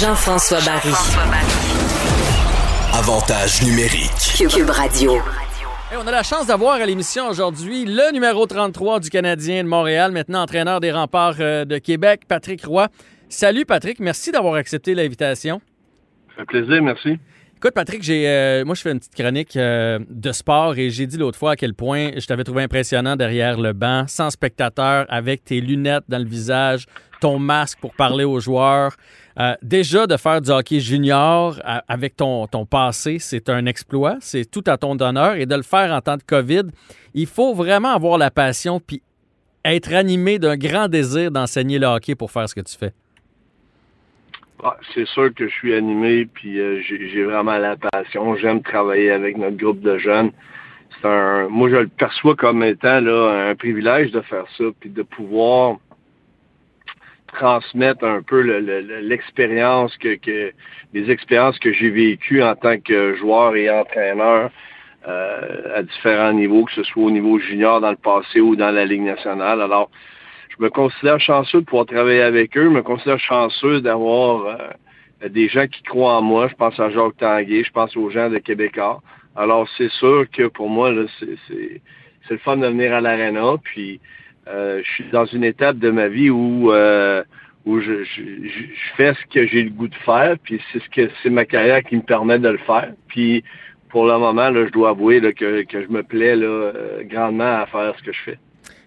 Jean-François Barry. Avantage numérique. Cube Radio. on a la chance d'avoir à l'émission aujourd'hui le numéro 33 du Canadien de Montréal, maintenant entraîneur des remparts euh, de Québec, Patrick Roy. Salut Patrick, merci d'avoir accepté l'invitation. Ça fait plaisir, merci. Écoute, Patrick, euh, moi, je fais une petite chronique euh, de sport et j'ai dit l'autre fois à quel point je t'avais trouvé impressionnant derrière le banc, sans spectateur, avec tes lunettes dans le visage, ton masque pour parler aux joueurs. Euh, déjà, de faire du hockey junior avec ton, ton passé, c'est un exploit, c'est tout à ton honneur. Et de le faire en temps de COVID, il faut vraiment avoir la passion puis être animé d'un grand désir d'enseigner le hockey pour faire ce que tu fais. Ah, c'est sûr que je suis animé, puis euh, j'ai vraiment la passion. J'aime travailler avec notre groupe de jeunes. Un, moi, je le perçois comme étant là, un privilège de faire ça, puis de pouvoir transmettre un peu l'expérience que, que les expériences que j'ai vécues en tant que joueur et entraîneur euh, à différents niveaux, que ce soit au niveau junior dans le passé ou dans la Ligue nationale. Alors, je me considère chanceux de pouvoir travailler avec eux. Je me considère chanceux d'avoir euh, des gens qui croient en moi. Je pense à Jacques Tanguay, je pense aux gens de Québécois. Alors, c'est sûr que pour moi, c'est le fun de venir à l'Arena. Puis, euh, je suis dans une étape de ma vie où, euh, où je, je, fais ce que j'ai le goût de faire. Puis, c'est ce que c'est ma carrière qui me permet de le faire. Puis, pour le moment, là, je dois avouer que, que je me plais là, grandement à faire ce que je fais.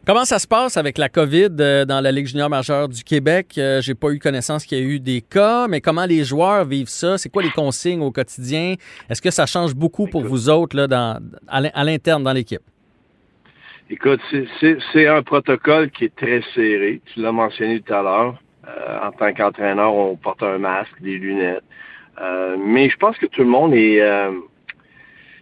Comment ça se passe avec la COVID euh, dans la Ligue junior majeure du Québec? Euh, j'ai pas eu connaissance qu'il y a eu des cas, mais comment les joueurs vivent ça? C'est quoi les consignes au quotidien? Est-ce que ça change beaucoup pour vous autres là, dans, à l'interne dans l'équipe? Écoute, c'est un protocole qui est très serré. Tu l'as mentionné tout à l'heure. Euh, en tant qu'entraîneur, on porte un masque, des lunettes. mais je pense que tout le monde est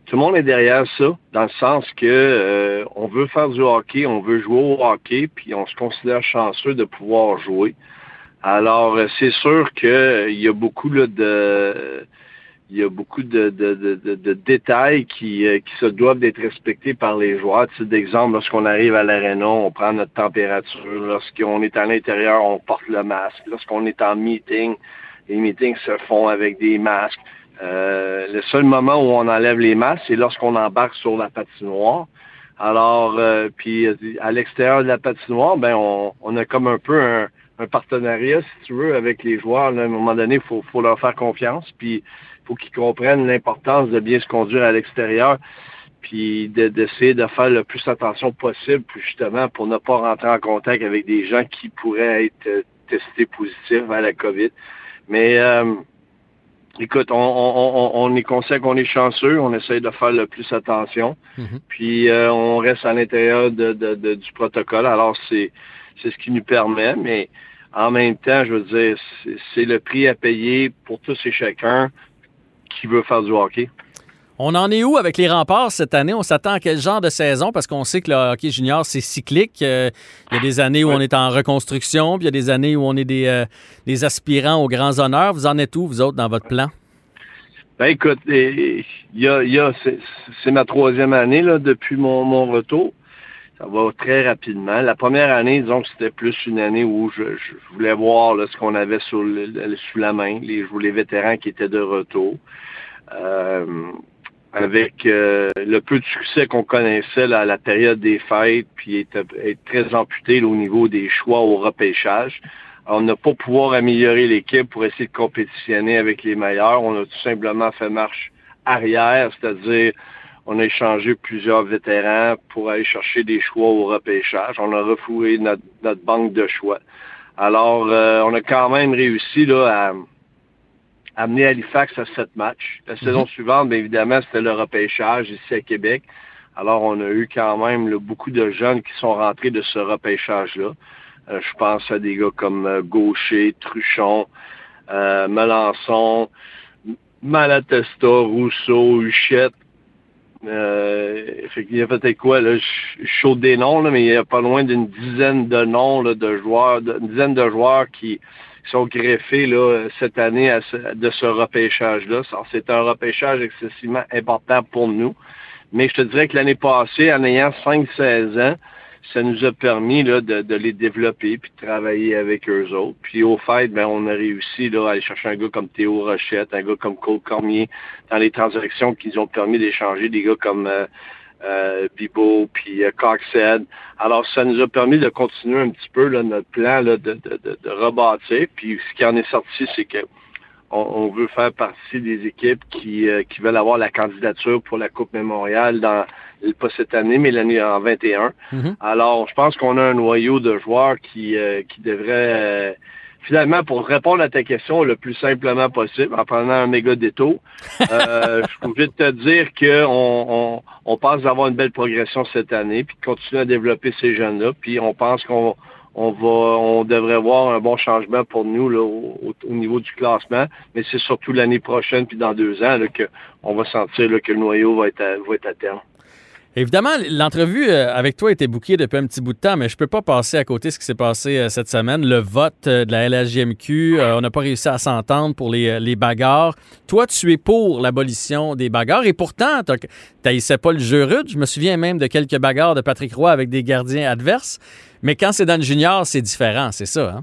tout le monde est derrière ça, dans le sens que euh, on veut faire du hockey, on veut jouer au hockey, puis on se considère chanceux de pouvoir jouer. Alors, euh, c'est sûr qu'il euh, y a beaucoup de il y a beaucoup de, de, détails qui, qui se doivent d'être respectés par les joueurs. Tu sais, d'exemple, lorsqu'on arrive à l'aréna, on prend notre température. Lorsqu'on est à l'intérieur, on porte le masque. Lorsqu'on est en meeting, les meetings se font avec des masques. Euh, le seul moment où on enlève les masques, c'est lorsqu'on embarque sur la patinoire. Alors, euh, puis à l'extérieur de la patinoire, ben on, on, a comme un peu un, partenariat, si tu veux, avec les joueurs. à un moment donné, il faut, faut, leur faire confiance, puis il faut qu'ils comprennent l'importance de bien se conduire à l'extérieur, puis d'essayer de, faire le plus attention possible, justement, pour ne pas rentrer en contact avec des gens qui pourraient être euh, testés positifs à la COVID. Mais Écoute, on, est conscient qu'on est chanceux, on essaye de faire le plus attention, mhm. puis euh, on reste à l'intérieur de, du protocole. Alors c'est c'est ce qui nous permet, mais en même temps, je veux dire, c'est le prix à payer pour tous et chacun qui veut faire du hockey. On en est où avec les remparts cette année? On s'attend à quel genre de saison? Parce qu'on sait que le hockey junior, c'est cyclique. Euh, il y a des années où on est en reconstruction, puis il y a des années où on est des, euh, des aspirants aux grands honneurs. Vous en êtes où, vous autres, dans votre plan? Ben écoute, il y a, c'est ma troisième année là, depuis mon, mon retour. Ça va très rapidement. La première année, disons que c'était plus une année où je, voulais voir ce qu'on avait sous, sous la main, les, les vétérans qui étaient de retour. Euh, avec euh, le peu de succès qu'on connaissait à la période des fêtes, puis être, très amputé au niveau des choix au repêchage. On n'a pas pouvoir améliorer l'équipe pour essayer de compétitionner avec les meilleurs. On a tout simplement fait marche arrière, c'est-à-dire on a échangé plusieurs vétérans pour aller chercher des choix au repêchage. On a refouré notre, banque de choix. Alors, euh, on a quand même réussi là, à, amené Halifax à sept matchs. La saison mhm. suivante, bien évidemment, c'était le repêchage ici à Québec. Alors, on a eu quand même beaucoup de jeunes qui sont rentrés de ce repêchage-là. Euh, je pense à des gars comme euh, Gaucher, Truchon, euh, Melançon, Malatesta, Rousseau, Huchette. Euh, il y a peut-être quoi, là, je des noms, là, mais il y a pas loin d'une dizaine de noms de joueurs, une dizaine de joueurs qui, sont greffés là, cette année de ce repêchage-là. C'est un repêchage excessivement important pour nous. Mais je te dirais que l'année passée, en ayant 5-16 ans, ça nous a permis là, de, les développer puis de travailler avec eux autres. Puis au fait, ben, on a réussi là, à aller chercher un gars comme Théo Rochette, un gars comme Cole Cormier dans les transactions qui nous ont permis d'échanger des gars comme euh, euh, Bibo puis euh, Coxhead. Alors, ça nous a permis de continuer un petit peu là, notre plan là, de, de, de, de rebâtir. Puis ce qui en est sorti, c'est que on, veut faire partie des équipes qui, euh, qui veulent avoir la candidature pour la Coupe Mémorial dans pas cette année, mais l'année en 21. Mm-hmm. Alors, je pense qu'on a un noyau de joueurs qui, euh, qui devrait euh, finalement, pour répondre à ta question le plus simplement possible, en prenant un méga détour, euh, je peux te dire qu'on on, on pense d'avoir une belle progression cette année, puis de continuer à développer ces jeunes-là, puis on pense qu'on on va, on devrait voir un bon changement pour nous là, au, niveau du classement, mais c'est surtout l'année prochaine puis dans deux ans là, que on va sentir là, que le noyau va être à, va être à terme. Évidemment, l'entrevue euh, avec toi était bouquée depuis un petit bout de temps, mais je peux pas passer à côté de ce qui s'est passé euh, cette semaine. Le vote euh, de la LHJMQ, on n'a pas réussi à s'entendre pour les, les, bagarres. Toi, tu es pour l'abolition des bagarres et pourtant, tu n'haïssais pas le jeu rude. Je me souviens même de quelques bagarres de Patrick Roy avec des gardiens adverses. Mais quand c'est dans le junior, c'est différent, c'est ça, hein?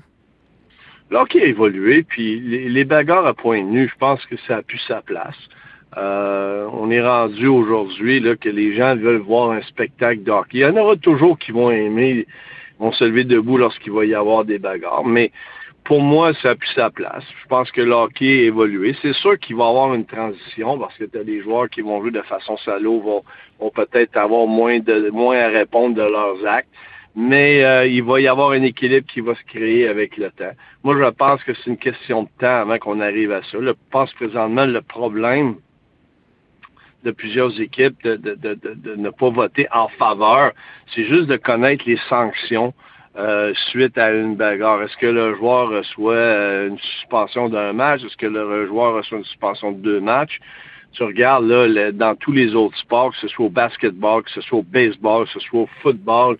L'hockey a évolué, puis les, bagarres à point nu, je pense que ça a plus sa place. Euh, on est rendu aujourd'hui que les gens veulent voir un spectacle d'hockey. Il y en aura toujours qui vont aimer, vont se lever debout lorsqu'il va y avoir des bagarres. Mais pour moi, ça a plus sa place. Je pense que l'hockey a évolué. C'est sûr qu'il va y avoir une transition parce que tu as des joueurs qui vont jouer de façon salaud, vont, vont peut-être avoir moins de moins à répondre de leurs actes mais euh, il va y avoir un équilibre qui va se créer avec le temps. Moi, je pense que c'est une question de temps avant qu'on arrive à ça. Je pense présentement le problème de plusieurs équipes de, de, de, de, ne pas voter en faveur, c'est juste de connaître les sanctions euh, suite à une bagarre. Est-ce que le joueur reçoit euh, une suspension d'un match? Est-ce que le joueur reçoit une suspension de deux matchs? Tu regardes là, dans tous les autres sports, que ce soit au basketball, que ce soit au baseball, que ce soit au football,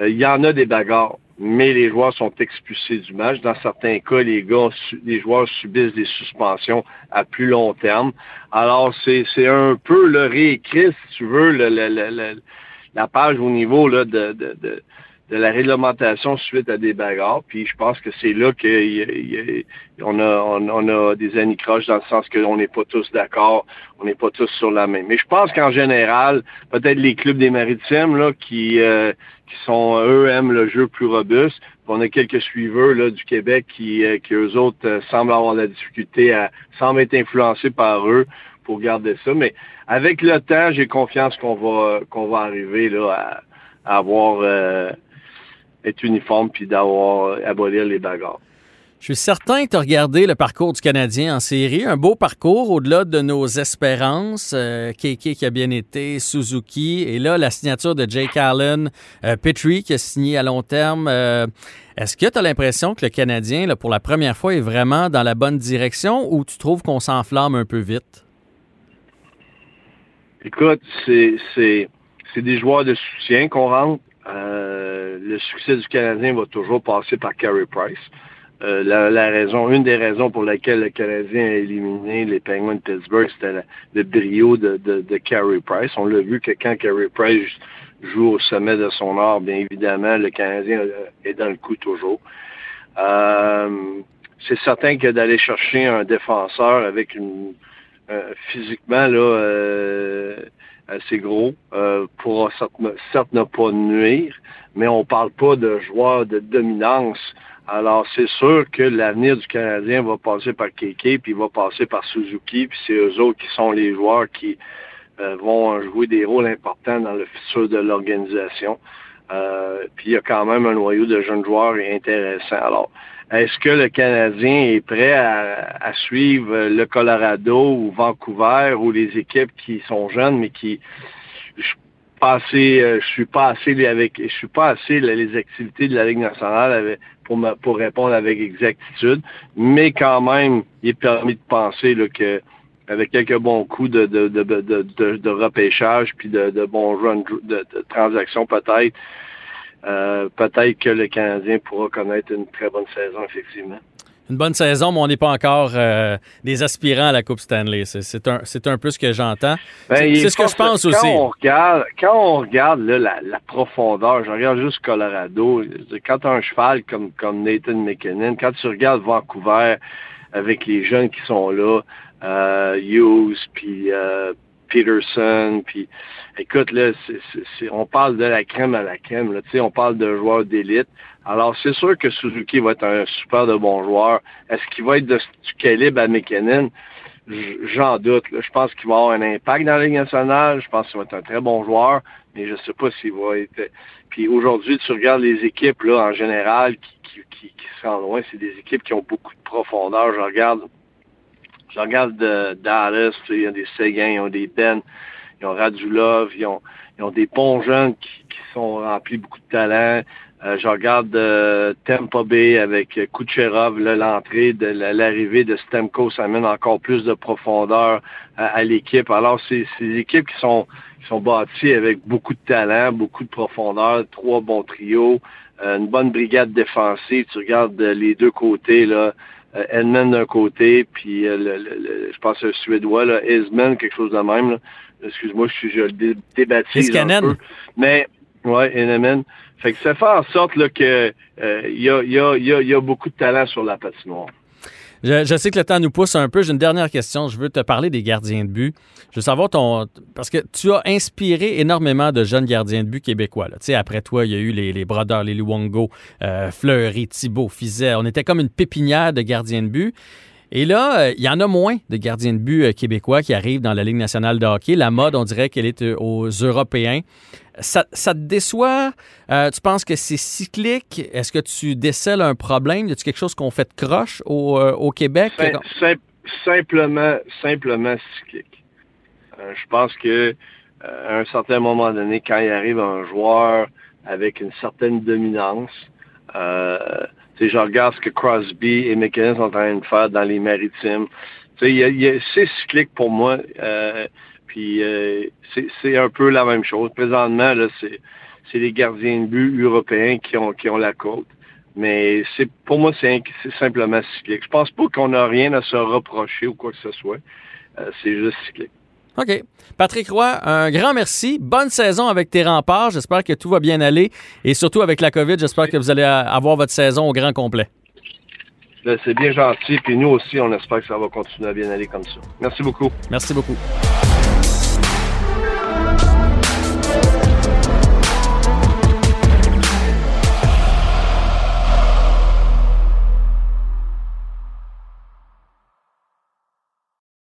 euh, il y en a des bagarres, mais les joueurs sont expulsés du match. Dans certains cas, les gars, les joueurs subissent des suspensions à plus long terme. Alors, c'est, c'est un peu le réécrit, si tu veux, la page au niveau là, de, de, de de la réglementation suite à des bagarres. Puis je pense que c'est là qu'on a, on, a des anicroches dans le sens qu'on n'est pas tous d'accord, on n'est pas tous sur la même. Mais je pense qu'en général, peut-être les clubs des maritimes là, qui, euh, qui sont, eux, aiment le jeu plus robuste. On a quelques suiveurs là, du Québec qui, euh, qui eux autres, euh, semblent avoir la difficulté à, semblent être influencés par eux pour garder ça. Mais avec le temps, j'ai confiance qu'on va qu'on va arriver là à, avoir être uniforme puis d'avoir abolir les bagarres. Je suis certain que tu as regardé le parcours du Canadien en série. Un beau parcours au-delà de nos espérances. Euh, Keke qui a bien été, Suzuki. Et là, la signature de Jake Allen, euh, Petrie qui a signé à long terme. Euh, est-ce que tu as l'impression que le Canadien, là, pour la première fois, est vraiment dans la bonne direction ou tu trouves qu'on s'enflamme un peu vite? Écoute, c'est des joueurs de soutien qu'on rentre. Euh, le succès du Canadien va toujours passer par Carey Price. Euh, la, raison, une des raisons pour laquelle le Canadien a éliminé les Penguins de Pittsburgh, c'était le brio de, de, de Carey Price. On l'a vu que quand Carey Price joue au sommet de son art, bien évidemment, le Canadien est dans le coup toujours. Euh, c'est certain que d'aller chercher un défenseur avec une physiquement là assez gros euh, pourra certes, ne pas nuire, mais on parle pas de joueurs de dominance. Alors, c'est sûr que l'avenir du Canadien va passer par Keke, puis va passer par Suzuki, puis c'est eux autres qui sont les joueurs qui euh, vont jouer des rôles importants dans le futur de l'organisation. Euh, puis il y a quand même un noyau de jeunes joueurs intéressants. Alors, est-ce que le Canadien est prêt à, suivre le Colorado ou Vancouver ou les équipes qui sont jeunes mais qui je suis euh, je suis pas assez avec je suis pas assez les activités de la Ligue nationale pour pour répondre avec exactitude, mais quand même il est permis de penser là, que avec quelques bons coups de, de, de, de, de repêchage puis de, de bons runs de transactions peut-être, euh, peut-être que le Canadien pourra connaître une très bonne saison, effectivement. une bonne saison, mais on n'est pas encore euh, des aspirants à la Coupe Stanley. C'est un, un peu ce que j'entends. Ben, c'est ce que je pense quand aussi. On regarde, quand on regarde là, la, la, profondeur, je regarde juste Colorado, quand tu as un cheval comme, comme Nathan McKinnon, quand tu regardes Vancouver avec les jeunes qui sont là, euh, Hughes, puis euh, Peterson, puis écoute, là, c'est on parle de la crème à la crème, là, on parle de joueurs d'élite. Alors, c'est sûr que Suzuki va être un super de bon joueur. Est-ce qu'il va être de, du calibre à McKinnon? J'en doute. Je pense qu'il va avoir un impact dans la Ligue nationale. Je pense qu'il va être un très bon joueur, mais je ne sais pas s'il va être. Puis aujourd'hui, tu regardes les équipes là en général qui, qui, qui, qui rendent loin, c'est des équipes qui ont beaucoup de profondeur. Je regarde, je regarde de Dallas, il y a des Seguin, ils ont des Ben, ils ont Radulov, ils ont, ils ont des bons jeunes qui, qui sont remplis beaucoup de talent. Euh, je regarde euh, Tampa Bay avec Kucherov, l'entrée, de l'arrivée de Stemco, ça amène encore plus de profondeur à, l'équipe. Alors, c'est des équipes qui sont, qui sont bâties avec beaucoup de talent, beaucoup de profondeur, trois bons trios, euh, une bonne brigade défensive. Tu regardes les deux côtés, là, Edmund d'un côté, puis le, je pense le Suédois, là, quelque chose de même. Excuse-moi, je suis je le un peu. Mais, ouais, Edmund. Fait que ça fait en sorte là, que euh, y, a, y, a, y, a, beaucoup de talent sur la patinoire. Je, je, sais que le temps nous pousse un peu. J'ai une dernière question. Je veux te parler des gardiens de but. Je veux savoir ton. Parce que tu as inspiré énormément de jeunes gardiens de but québécois. Là. Tu sais, après toi, il y a eu les, les Brodeurs, les Luongo, euh, Fleury, Thibault, Fizet. On était comme une pépinière de gardiens de but. Et là, euh, il y en a moins de gardiens de but euh, québécois qui arrivent dans la Ligue nationale de hockey. La mode, on dirait qu'elle est euh, aux Européens. Ça, te déçoit? tu penses que c'est cyclique? Est-ce que tu décèles un problème? Y a-t-il quelque chose qu'on fait de croche au, Québec? simplement, simplement cyclique. je pense que un certain moment donné, quand il arrive un joueur avec une certaine dominance, sais, je regarde ce que Crosby et McKinnon sont en train de faire dans les maritimes. Tu sais, c'est cyclique pour moi. Euh, puis euh, c'est un peu la même chose. Présentement, là, c'est les gardiens de but européens qui ont, qui ont la côte. Mais c'est pour moi, c'est simplement cyclique. Je pense pas qu'on a rien à se reprocher ou quoi que ce soit. Euh, c'est juste cyclique. OK. Patrick Roy, un grand merci. Bonne saison avec tes remparts. J'espère que tout va bien aller. Et surtout avec la COVID, j'espère que vous allez avoir votre saison au grand complet. Ben, c'est bien gentil. Puis nous aussi, on espère que ça va continuer à bien aller comme ça. Merci beaucoup. Merci beaucoup.